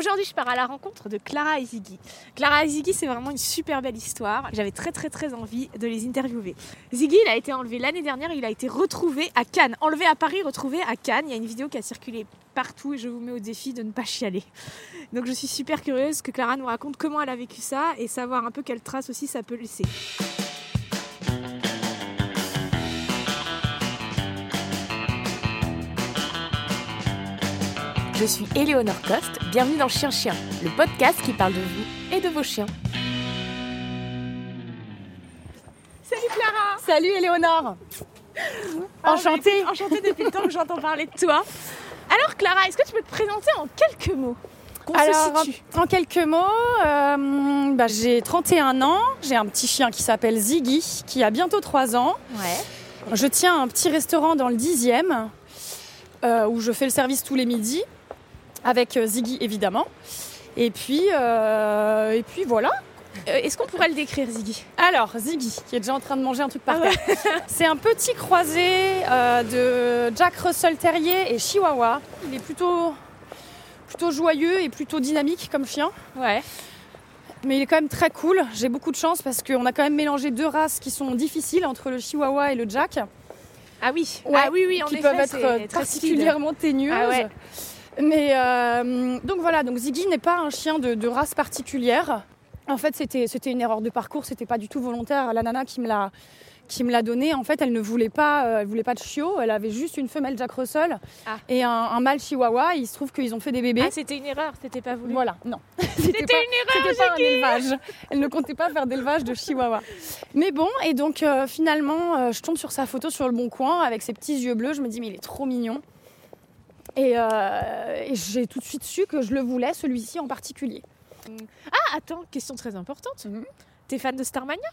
Aujourd'hui, je pars à la rencontre de Clara et Ziggy. Clara et Ziggy, c'est vraiment une super belle histoire. J'avais très très très envie de les interviewer. Ziggy, il a été enlevé l'année dernière, il a été retrouvé à Cannes. Enlevé à Paris, retrouvé à Cannes. Il y a une vidéo qui a circulé partout et je vous mets au défi de ne pas chialer. Donc je suis super curieuse que Clara nous raconte comment elle a vécu ça et savoir un peu quelle trace aussi ça peut laisser. Je suis Éléonore Coste, bienvenue dans Chien Chien, le podcast qui parle de vous et de vos chiens. Salut Clara Salut Éléonore Enchantée Enchantée depuis le temps que j'entends parler de toi. Alors Clara, est-ce que tu peux te présenter en quelques mots? Alors, en quelques mots, euh, bah, j'ai 31 ans, j'ai un petit chien qui s'appelle Ziggy, qui a bientôt 3 ans. Ouais. Je tiens un petit restaurant dans le 10e, euh, où je fais le service tous les midis, avec euh, Ziggy évidemment. Et puis, euh, et puis voilà. Euh, est-ce qu'on pourrait le décrire Ziggy? Alors, Ziggy, qui est déjà en train de manger un truc par Ah ouais. terre. C'est un petit croisé euh, de Jack Russell Terrier et Chihuahua. Il est plutôt, plutôt joyeux et plutôt dynamique comme chien. Ouais. Mais il est quand même très cool. J'ai beaucoup de chance parce qu'on a quand même mélangé deux races qui sont difficiles entre le Chihuahua et le Jack. Ah oui, Ouais, ah oui, oui, en qui effet, peuvent être particulièrement ténueuses. Ah ouais. Mais euh, donc voilà, donc Ziggy n'est pas un chien de, de race particulière. En fait, c'était c'était une erreur de parcours, c'était pas du tout volontaire. La nana qui me l'a qui me l'a donné, en fait, elle ne voulait pas, euh, elle voulait pas de chiot. Elle avait juste une femelle Jack Russell Ah. et un, un mâle Chihuahua. Il se trouve qu'ils ont fait des bébés. Ah, c'était une erreur, c'était pas voulu. Voilà, non. C'était pas- une erreur, C'était pas un élevage. Elle ne comptait pas faire d'élevage de chihuahua. Mais bon, et donc euh, finalement, euh, je tombe sur sa photo sur le bon coin avec ses petits yeux bleus. Je me dis, mais il est trop mignon. Et, euh, et j'ai tout de suite su que je le voulais, celui-ci en particulier. Ah, attends, question très importante. Mhm. T'es fan de Starmania?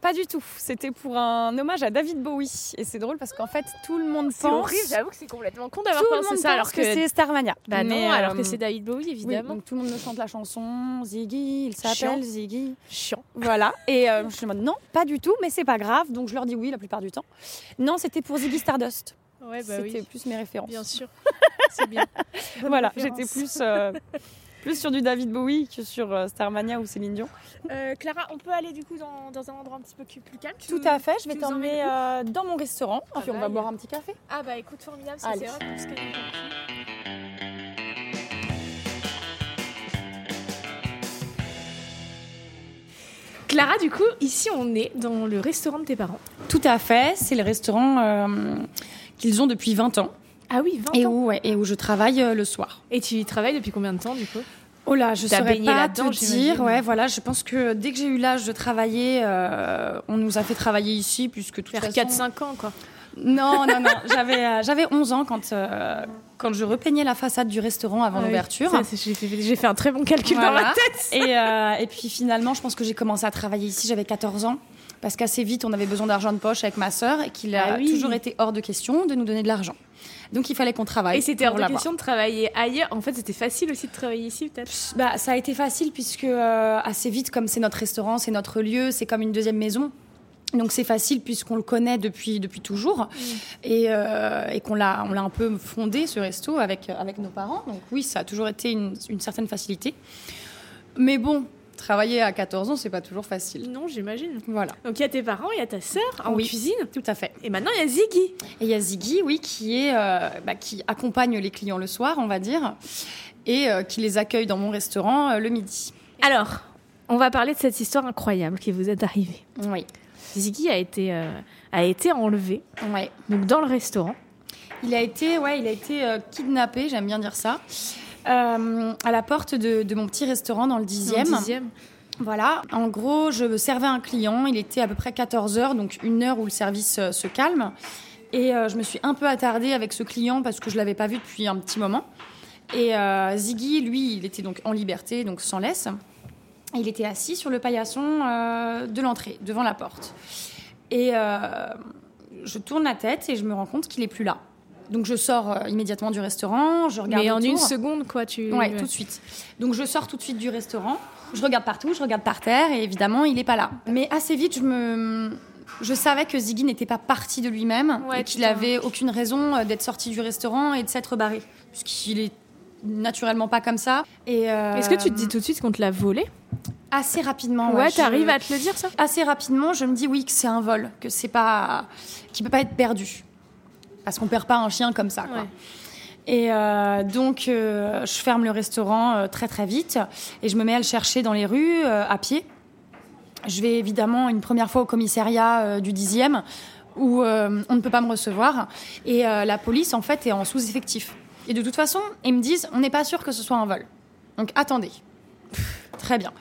Pas du tout. C'était pour un hommage à David Bowie. Et c'est drôle parce qu'en fait, tout le monde C'est pense. horrible, j'avoue que c'est complètement con d'avoir pensé ça alors que, c'est Starmania. Bah non, alors euh, que c'est David Bowie, oui, évidemment. donc tout le monde me chante la chanson. Ziggy, il s'appelle Ziggy. Chiant. Voilà. Et euh, je en mode non, pas du tout, mais c'est pas grave. Donc je leur dis oui la plupart du temps. Non, c'était pour Ziggy Stardust. Ouais, bah c'était oui. plus mes références. Bien sûr. c'est bien. Voilà, j'étais plus, euh, plus sur du David Bowie que sur euh, Starmania ou Céline Dion. Euh, Clara, on peut aller du coup dans, dans un endroit un petit peu plus calme Tu Tout nous- à fait, je vais t'emmener dans mon restaurant. Ah Et puis on bah, va boire un petit café. Ah bah écoute, formidable, c'est vrai que tout ce. Clara, du coup, ici on est dans le restaurant de tes parents. Tout à fait, c'est le restaurant qu'ils ont depuis 20 ans Ah oui, 20 et ans. où, ouais, et où je travaille euh, le soir. Et tu y travailles depuis combien de temps du coup? Oh là, je saurais pas te dire. Ouais, voilà, je pense que dès que j'ai eu l'âge de travailler, euh, on nous a fait travailler ici puisque Vers façon- 4-5 ans quoi. Non, non, non. J'avais, euh, j'avais 11 ans quand, euh, quand je repeignais la façade du restaurant avant Ah l'ouverture. J'ai fait, un très bon calcul dans ma tête. Et, euh, et puis finalement, je pense que j'ai commencé à travailler ici, j'avais 14 ans. Parce qu'assez vite, on avait besoin d'argent de poche avec ma sœur et qu'il a Ah oui. toujours été hors de question de nous donner de l'argent. Donc il fallait qu'on travaille. Et c'était hors de question de travailler ailleurs. En fait, c'était facile aussi de travailler ici peut-être. Bah, ça a été facile puisque euh, assez vite, comme c'est notre restaurant, c'est notre lieu, c'est comme une deuxième maison. Donc c'est facile puisqu'on le connaît depuis, depuis toujours et, euh, et qu'on l'a, on l'a un peu fondé ce resto avec, avec nos parents. Donc oui, ça a toujours été une, une certaine facilité. Mais bon, travailler à 14 ans, c'est pas toujours facile. Non, j'imagine. Voilà, Donc il y a tes parents, il y a ta sœur en Oui. cuisine. tout à fait. Et maintenant il y a Ziggy. Et il y a Ziggy, oui, qui, est, euh, bah, qui accompagne les clients le soir, on va dire, et euh, qui les accueille dans mon restaurant euh, le midi. Alors, on va parler de cette histoire incroyable qui vous est arrivée. Oui, Ziggy a été, a été enlevé ouais. donc dans le restaurant. Il a été, ouais, il a été kidnappé, j'aime bien dire ça, euh, à la porte de, de mon petit restaurant dans le 10e. Dans le dixième. Voilà, en gros, je servais un client, il était à peu près 14 heures, donc une heure où le service euh, se calme. Et euh, je me suis un peu attardée avec ce client parce que je l'avais pas vu depuis un petit moment. Et euh, Ziggy, lui, il était donc en liberté, donc sans laisse. Il était assis sur le paillasson euh, de l'entrée, devant la porte. Et je tourne la tête et je me rends compte qu'il est plus là. Donc je sors euh, immédiatement du restaurant, je regarde Mais en autour. une seconde, quoi, tu. Ouais, tout de suite. Donc je sors tout de suite du restaurant, je regarde partout, je regarde par terre et évidemment il est pas là. Mais assez vite je me je savais que Ziggy n'était pas parti de lui-même Ouais, et qu'il t'en- avait aucune raison euh, d'être sorti du restaurant et de s'être barré puisqu'il est naturellement pas comme ça. Et euh, Est-ce que tu te dis tout de suite qu'on te l'a volé? Assez rapidement Ouais, je- t'arrives à te le dire ça? Assez rapidement, je me dis oui que c'est un vol, que c'est pas, qui peut pas être perdu, parce qu'on perd pas un chien comme ça. Quoi. Ouais. Et euh, donc euh, je ferme le restaurant euh, très très vite et je me mets à le chercher dans les rues à pied. Je vais évidemment une première fois au commissariat du 10e où on ne peut pas me recevoir et la police en fait est en sous-effectif. Et de toute façon, ils me disent on n'est pas sûr que ce soit un vol. Donc attendez. Très bien.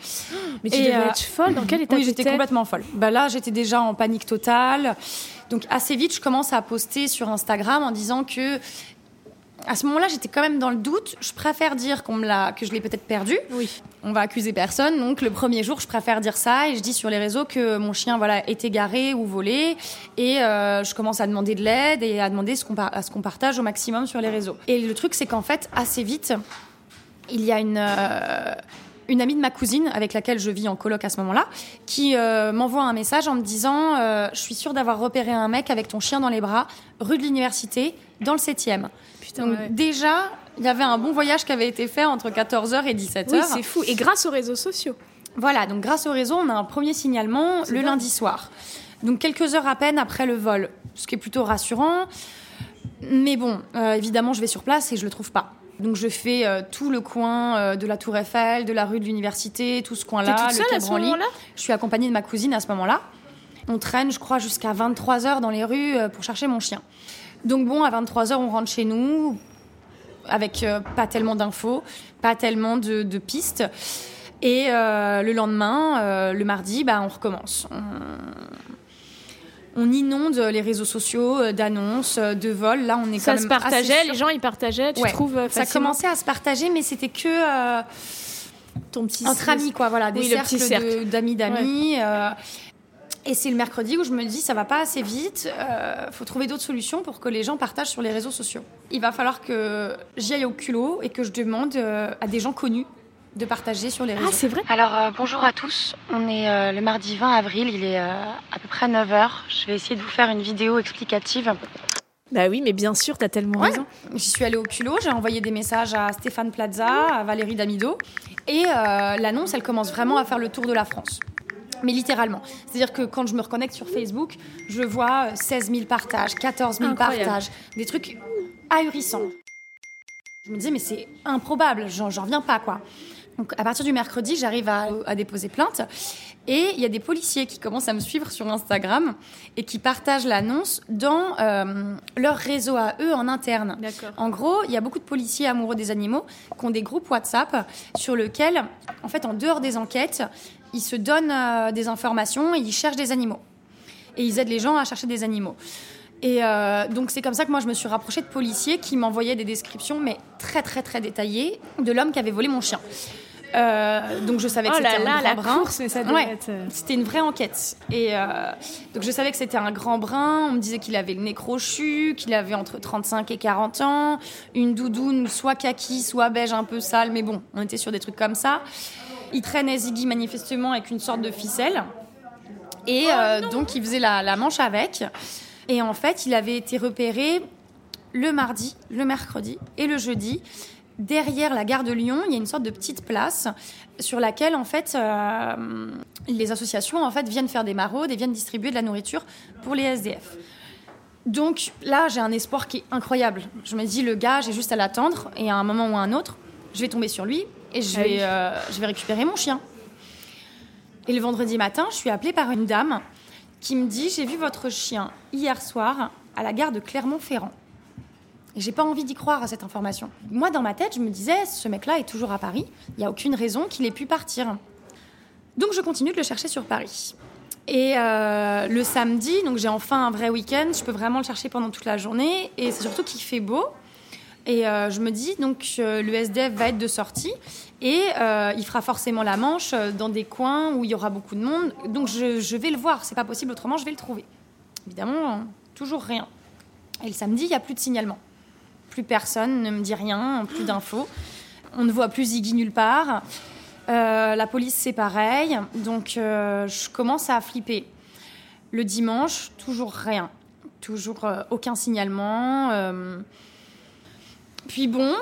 Mais tu Et, devais euh, être folle. Dans quel état Oui, j'étais complètement folle. Bah là, j'étais déjà en panique totale. Donc assez vite, je commence à poster sur Instagram en disant que à ce moment-là, j'étais quand même dans le doute. Je préfère dire qu'on me l'a, que je l'ai peut-être perdu. Oui. On va accuser personne. Donc le premier jour, je préfère dire ça et je dis sur les réseaux que mon chien voilà est égaré ou volé et euh, je commence à demander de l'aide et à demander ce qu'on à ce qu'on partage au maximum sur les réseaux. Et le truc, c'est qu'en fait, assez vite, il y a une euh, une amie de ma cousine avec laquelle je vis en coloc à ce moment-là, qui euh, m'envoie un message en me disant euh, Je suis sûre d'avoir repéré un mec avec ton chien dans les bras, rue de l'université, dans le 7e. Putain, Donc, ouais. déjà, il y avait un bon voyage qui avait été fait entre 14h et 17h. Oui, c'est fou. Et grâce aux réseaux sociaux. Voilà, donc grâce au réseau, on a un premier signalement le lundi soir. Donc quelques heures à peine après le vol, ce qui est plutôt rassurant. Mais bon, euh, évidemment, je vais sur place et je le trouve pas. Donc je fais euh, tout le coin euh, de la Tour Eiffel, de la rue de l'université, tout ce T'es coin-là, toute le seule à ce moment-là? Je suis accompagnée de ma cousine à ce moment-là. On traîne, je crois, jusqu'à 23 heures dans les rues euh, pour chercher mon chien. Donc bon, à 23 heures, on rentre chez nous avec pas tellement d'infos, pas tellement de, de pistes. Et le lendemain, le mardi, bah, on recommence. On, on inonde les réseaux sociaux euh, d'annonces, euh, de vols. Là, on est Ça quand se même partageait, sûr- les gens ils partageaient, tu Ouais. trouves euh, Ça commençait à se partager, mais c'était que euh, ton petit entre amis, quoi. Voilà, des Oui, cercles petit cercle. de- d'amis d'amis. euh, et c'est le mercredi où je me dis ça va pas assez vite, euh, faut trouver d'autres solutions pour que les gens partagent sur les réseaux sociaux. Il va falloir que j'y aille au culot et que je demande euh, à des gens connus de partager sur les réseaux. Ah, c'est vrai Alors euh, bonjour à tous, on est euh, le mardi 20 avril, il est euh, à peu près 9h. Je vais essayer de vous faire une vidéo explicative. Bah oui, mais bien sûr, t'as tellement Ouais. raison. J'y suis allée au culot, j'ai envoyé des messages à Stéphane Plaza, à Valérie Damido, et euh, l'annonce, elle commence vraiment à faire le tour de la France. Mais littéralement. C'est-à-dire que quand je me reconnecte sur Facebook, je vois euh, 16 000 partages, 14 000 Incroyable. partages, des trucs ahurissants. Je me disais, mais c'est improbable, j'en j'en reviens pas, quoi. Donc, à partir du mercredi, j'arrive à, à déposer plainte. Et il y a des policiers qui commencent à me suivre sur Instagram et qui partagent l'annonce dans euh, leur réseau à eux en interne. En gros, il y a beaucoup de policiers amoureux des animaux qui ont des groupes WhatsApp sur lesquels, en fait, en dehors des enquêtes, ils se donnent euh, des informations et ils cherchent des animaux. Et ils aident les gens à chercher des animaux. Et euh, donc c'est comme ça que moi je me suis rapprochée de policiers qui m'envoyaient des descriptions, mais très très très détaillées, de l'homme qui avait volé mon chien. Euh, donc je savais que Oh c'était là, un grand la brun. course, mais ça devait Ouais. être... euh, C'était une vraie enquête. Et euh, donc je savais que c'était un grand brun. On me disait qu'il avait le nez crochu, qu'il avait entre 35 et 40 ans, une doudoune soit kaki, soit beige un peu sale, mais bon, on était sur des trucs comme ça. Il traînait Ziggy manifestement avec une sorte de ficelle. Et euh, donc il faisait la, la manche avec. Et en fait, il avait été repéré le mardi, le mercredi et le jeudi. Derrière la gare de Lyon, il y a une sorte de petite place sur laquelle en fait euh, les associations en fait viennent faire des maraudes et viennent distribuer de la nourriture pour les SDF. Donc là, j'ai un espoir qui est incroyable. Je me dis le gars, j'ai juste à l'attendre et à un moment ou à un autre, je vais tomber sur lui et je Ah vais, euh, je vais récupérer mon chien. Et le vendredi matin, je suis appelée par une dame qui me dit j'ai vu votre chien hier soir à la gare de Clermont-Ferrand. Et j'ai pas envie d'y croire à cette information. Moi, dans ma tête, je me disais, ce mec-là est toujours à Paris. Il n'y a aucune raison qu'il ait pu partir. Donc, je continue de le chercher sur Paris. Et euh, le samedi, donc j'ai enfin un vrai week-end. Je peux vraiment le chercher pendant toute la journée. Et c'est surtout qu'il fait beau. Et euh, je me dis, donc euh, le SDF va être de sortie. Et euh, il fera forcément la manche dans des coins où il y aura beaucoup de monde. Donc, je, vais le voir. C'est pas possible autrement, je vais le trouver. Évidemment, toujours rien. Et le samedi, il n'y a plus de signalement. Plus personne ne me dit rien, plus d'infos. On ne voit plus Ziggy nulle part. Euh, la police, c'est pareil. Donc, euh, je commence à flipper. Le dimanche, toujours rien. Toujours euh, aucun signalement. Puis bon,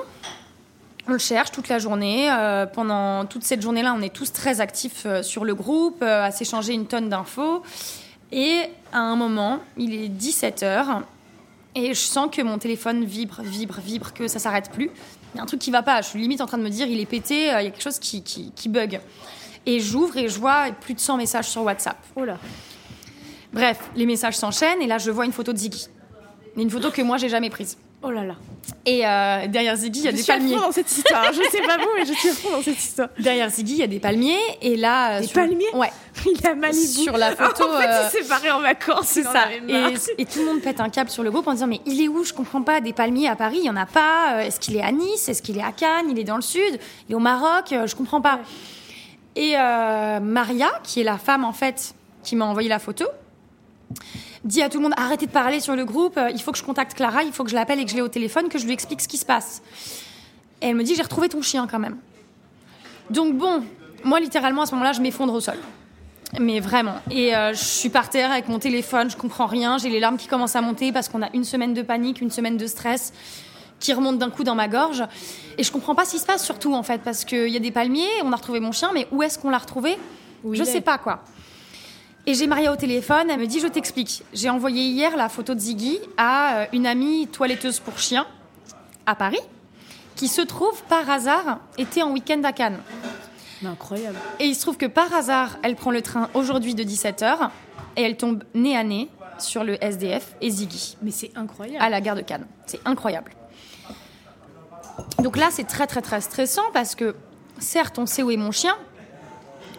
On le cherche toute la journée. Pendant toute cette journée-là, on est tous très actifs sur le groupe, à s'échanger une tonne d'infos. Et à un moment, il est 17h, et je sens que mon téléphone vibre, vibre, vibre, que ça s'arrête plus. Il y a un truc qui va pas. Je suis limite en train de me dire, il est pété, il y a quelque chose qui, qui, qui bug. Et j'ouvre et je vois plus de 100 messages sur WhatsApp. Oh là. Bref, les messages s'enchaînent et là je vois une photo de Ziggy. Une photo que moi j'ai jamais prise. Oh là là. Et euh, derrière Ziggy, il y a Je des suis à palmiers. fond dans cette histoire. Je sais pas vous, mais je suis à fond dans cette histoire. Derrière Ziggy, il y a des palmiers et là euh, Des sur- palmiers Ouais, Il a Malibu. Sur la photo, En fait, euh, il s'est barré en vacances. c'est ça. Et, et tout le monde pète un câble sur le groupe en disant mais il est où? Je comprends pas. Des palmiers à Paris, il y en a pas. Euh, Est-ce qu'il est à Nice? Est-ce qu'il est à Cannes? Il est dans le sud Il est au Maroc Euh, Je comprends pas. Et euh, Maria, qui est la femme en fait qui m'a envoyé la photo, dit à tout le monde arrêtez de parler sur le groupe. euh, Il faut que je contacte Clara. Il faut que je l'appelle et que je l'ai au téléphone, que je lui explique ce qui se passe. Et elle me dit j'ai retrouvé ton chien quand même. Donc bon, moi littéralement à ce moment-là, je m'effondre au sol. Mais vraiment. Et euh, je suis par terre avec mon téléphone, je comprends rien, j'ai les larmes qui commencent à monter parce qu'on a une semaine de panique, une semaine de stress qui remonte d'un coup dans ma gorge. Et je comprends pas ce qui se passe surtout en fait, parce qu'il y a des palmiers, on a retrouvé mon chien, mais où est-ce qu'on l'a retrouvé? Où Je sais pas quoi. Et j'ai Maria au téléphone, elle me dit je t'explique. J'ai envoyé hier la photo de Ziggy à euh, une amie toiletteuse pour chiens à Paris, qui se trouve par hasard était en week-end à Cannes. Mais incroyable. Et il se trouve que par hasard, elle prend le train aujourd'hui de 17h et elle tombe nez à nez sur le SDF et Ziggy Mais c'est incroyable. à la gare de Cannes. C'est incroyable. Donc là, c'est très très très stressant parce que certes, on sait où est mon chien,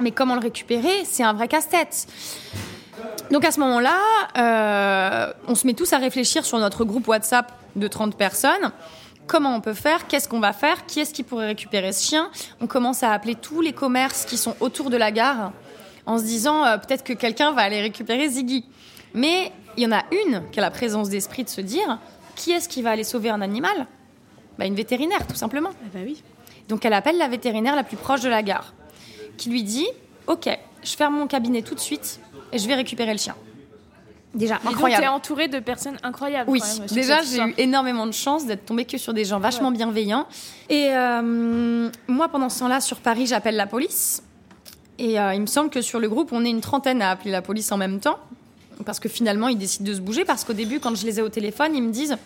mais comment le récupérer, c'est un vrai casse-tête. Donc à ce moment-là, euh, on se met tous à réfléchir sur notre groupe WhatsApp de 30 personnes. Comment on peut faire? Qu'est-ce qu'on va faire? Qui est-ce qui pourrait récupérer ce chien? On commence à appeler tous les commerces qui sont autour de la gare en se disant euh, peut-être que quelqu'un va aller récupérer Ziggy. Mais il y en a une qui a la présence d'esprit de se dire qui est-ce qui va aller sauver un animal? Bah, Une vétérinaire, tout simplement. Ah bah oui. Donc elle appelle la vétérinaire la plus proche de la gare, qui lui dit Ok, je ferme mon cabinet tout de suite et je vais récupérer le chien. Déjà, Et donc, t'es incroyable. entouré de personnes incroyables. Oui, quand même, sur déjà j'ai eu énormément de chance d'être tombée que sur des gens vachement bienveillants. Et euh, moi, pendant ce temps-là, sur Paris, j'appelle la police. Et euh, il me semble que sur le groupe, on est une trentaine à appeler la police en même temps. Parce que finalement, ils décident de se bouger. Parce qu'au début, quand je les ai au téléphone, ils me disent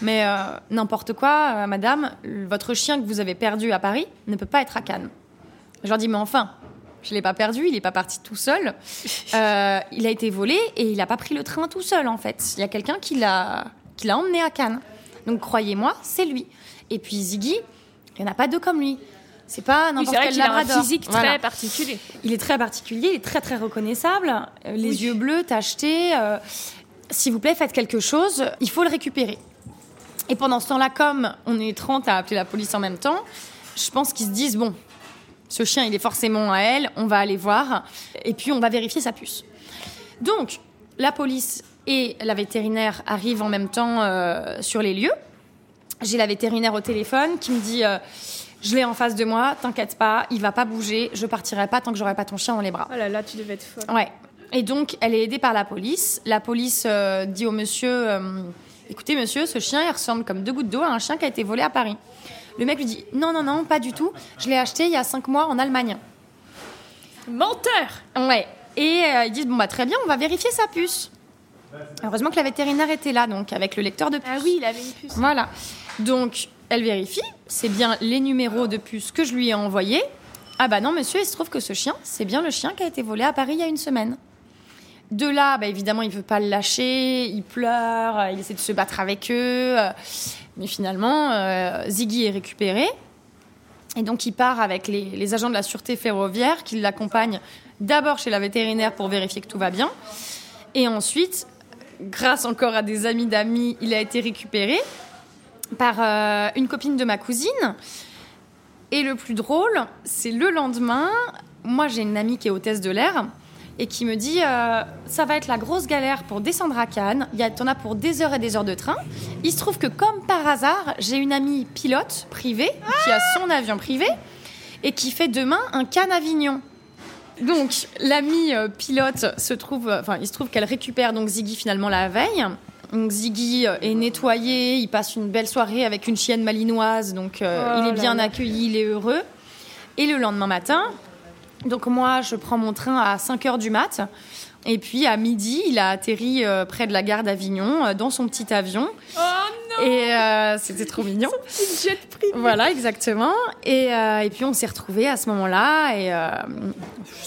Mais euh, n'importe quoi, madame, votre chien que vous avez perdu à Paris ne peut pas être à Cannes. Je leur dis Mais enfin, je ne l'ai pas perdu, il n'est pas parti tout seul. Euh, il a été volé et il n'a pas pris le train tout seul, en fait. Il y a quelqu'un qui l'a qui l'a emmené à Cannes. Donc croyez-moi, c'est lui. Et puis Ziggy, il n'y en a pas deux comme lui. C'est pas Oui, n'importe vrai quel qu'il a un physique très Voilà. particulier. Il est très particulier, il est très très reconnaissable. Euh, les Oui. yeux bleus, tachetés. euh, S'il vous plaît, faites quelque chose. Il faut le récupérer. Et pendant ce temps-là, comme on est 30 à appeler la police en même temps, je pense qu'ils se disent bon, ce chien, il est forcément à elle. On va aller voir et puis on va vérifier sa puce. Donc, la police et la vétérinaire arrivent en même temps euh, sur les lieux. J'ai la vétérinaire au téléphone qui me dit euh, Je l'ai en face de moi, t'inquiète pas, il va pas bouger, je partirai pas tant que j'aurai pas ton chien dans les bras. Oh là là, tu devais être folle. Ouais. Et donc, elle est aidée par la police. La police euh, dit au monsieur Écoutez, monsieur, ce chien, il ressemble comme deux gouttes d'eau à un chien qui a été volé à Paris. Le mec lui dit Non, non, non, pas du tout. Je l'ai acheté il y a cinq mois en Allemagne. Menteur Ouais. Et euh, ils disent Bon, bah, très bien, on va vérifier sa puce. Heureusement que la vétérinaire était là, donc avec le lecteur de puce. Ah oui, il avait une puce. Voilà. Donc, elle vérifie. C'est bien les numéros de puce que je lui ai envoyés. Ah bah non, monsieur, il se trouve que ce chien, c'est bien le chien qui a été volé à Paris il y a une semaine. De là, bah évidemment, il veut pas le lâcher, il pleure, il essaie de se battre avec eux. Mais finalement, euh, Ziggy est récupéré. Et donc, il part avec les, les agents de la sûreté ferroviaire qui l'accompagnent d'abord chez la vétérinaire pour vérifier que tout va bien. Et ensuite, grâce encore à des amis d'amis, il a été récupéré par euh, une copine de ma cousine. Et le plus drôle, c'est le lendemain, moi j'ai une amie qui est hôtesse de l'air et qui me dit euh, ça va être la grosse galère pour descendre à Cannes. Il y a, t'en as pour des heures et des heures de train. Il se trouve que comme par hasard, j'ai une amie pilote privée qui a son avion privé et qui fait demain un Cannes Avignon. Donc l'amie euh, pilote se trouve, euh, enfin il se trouve qu'elle récupère donc Ziggy finalement la veille. Donc Ziggy est nettoyé, il passe une belle soirée avec une chienne malinoise, donc euh, Oh il est là bien là. accueilli, il est heureux. Et le lendemain matin, donc moi je prends mon train à 5h du mat. Et puis à midi, il a atterri euh, près de la gare d'Avignon euh, dans son petit avion. Oh non Et euh, c'était trop mignon. Petit jet privé. Voilà, exactement. Et, et puis on s'est retrouvés à ce moment-là. Et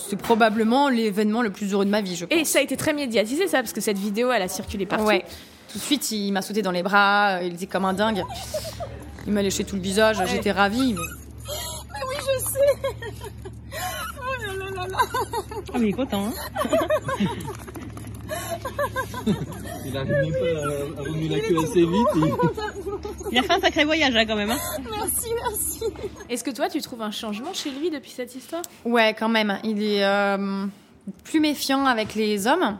c'est probablement l'événement le plus heureux de ma vie, je pense. Et ça a été très médiatisé, ça, parce que cette vidéo, elle a circulé partout. Ouais. Tout de suite, il m'a sauté dans les bras. Il était comme un dingue. Il m'a léché tout le visage. J'étais ravie. mais- Ah, mais il est content, hein Il arrive même pas remuer la queue assez vite. et- Il a fait un sacré voyage, là, quand même. Hein Est-ce que toi, tu trouves un changement chez lui depuis cette histoire? Ouais, quand même. Il est euh, plus méfiant avec les hommes.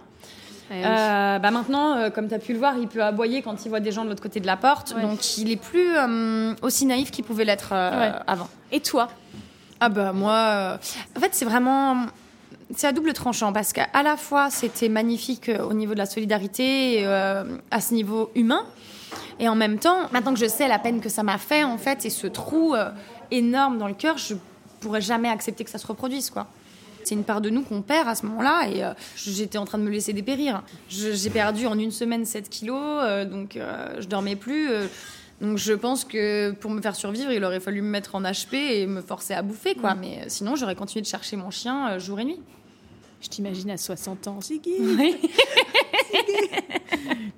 Eh Euh, bah maintenant, euh, comme tu as pu le voir, il peut aboyer quand il voit des gens de l'autre côté de la porte. Ouais. Donc il est plus euh, aussi naïf qu'il pouvait l'être euh, Ouais. avant. Et toi? Ah bah moi, euh, en fait c'est vraiment, c'est à double tranchant parce qu'à la fois c'était magnifique euh, au niveau de la solidarité, euh, à ce niveau humain, et en même temps, maintenant que je sais la peine que ça m'a fait en fait et ce trou énorme dans le cœur, je pourrais jamais accepter que ça se reproduise quoi. C'est une part de nous qu'on perd à ce moment-là et j'étais en train de me laisser dépérir. J'ai perdu en une semaine 7 kilos, donc je dormais plus. Donc je pense que pour me faire survivre, il aurait fallu me mettre en HP et me forcer à bouffer, quoi. Mais euh, sinon, j'aurais continué de chercher mon chien euh, jour et nuit. Je t'imagine à 60 ans, Ziggy. Oui.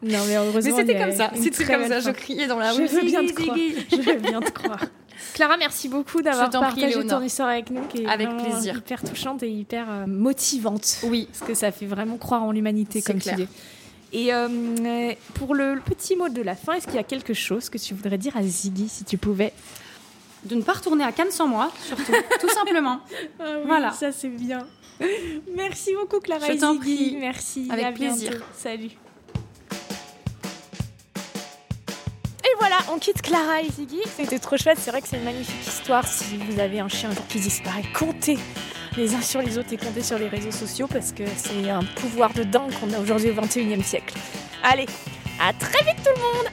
Non, mais Mais heureusement. c'était y a comme ça. C'était comme ça. Je criais dans la Je rue. veux bien te croire. Je veux bien te croire. Clara, merci beaucoup d'avoir Je prie, partagé Léonore. ton histoire avec nous, qui est Avec plaisir. hyper touchante et hyper euh, motivante. Oui. Parce que ça fait vraiment croire en l'humanité, C'est comme clair. tu dis. Et euh, pour le, petit mot de la fin, est-ce qu'il y a quelque chose que tu voudrais dire à Ziggy, si tu pouvais? De ne pas retourner à Cannes sans moi, surtout. Tout simplement. Voilà. Ça, c'est bien. Merci beaucoup, Clara Je t'en prie. Merci. Avec À bientôt. plaisir. Salut. Et voilà, on quitte Clara et Ziggy. C'était trop chouette. C'est vrai que c'est une magnifique histoire. Si vous avez un chien qui disparaît, comptez les uns sur les autres et comptez sur les réseaux sociaux parce que c'est un pouvoir de dingue qu'on a aujourd'hui au 21e siècle. Allez, à très vite tout le monde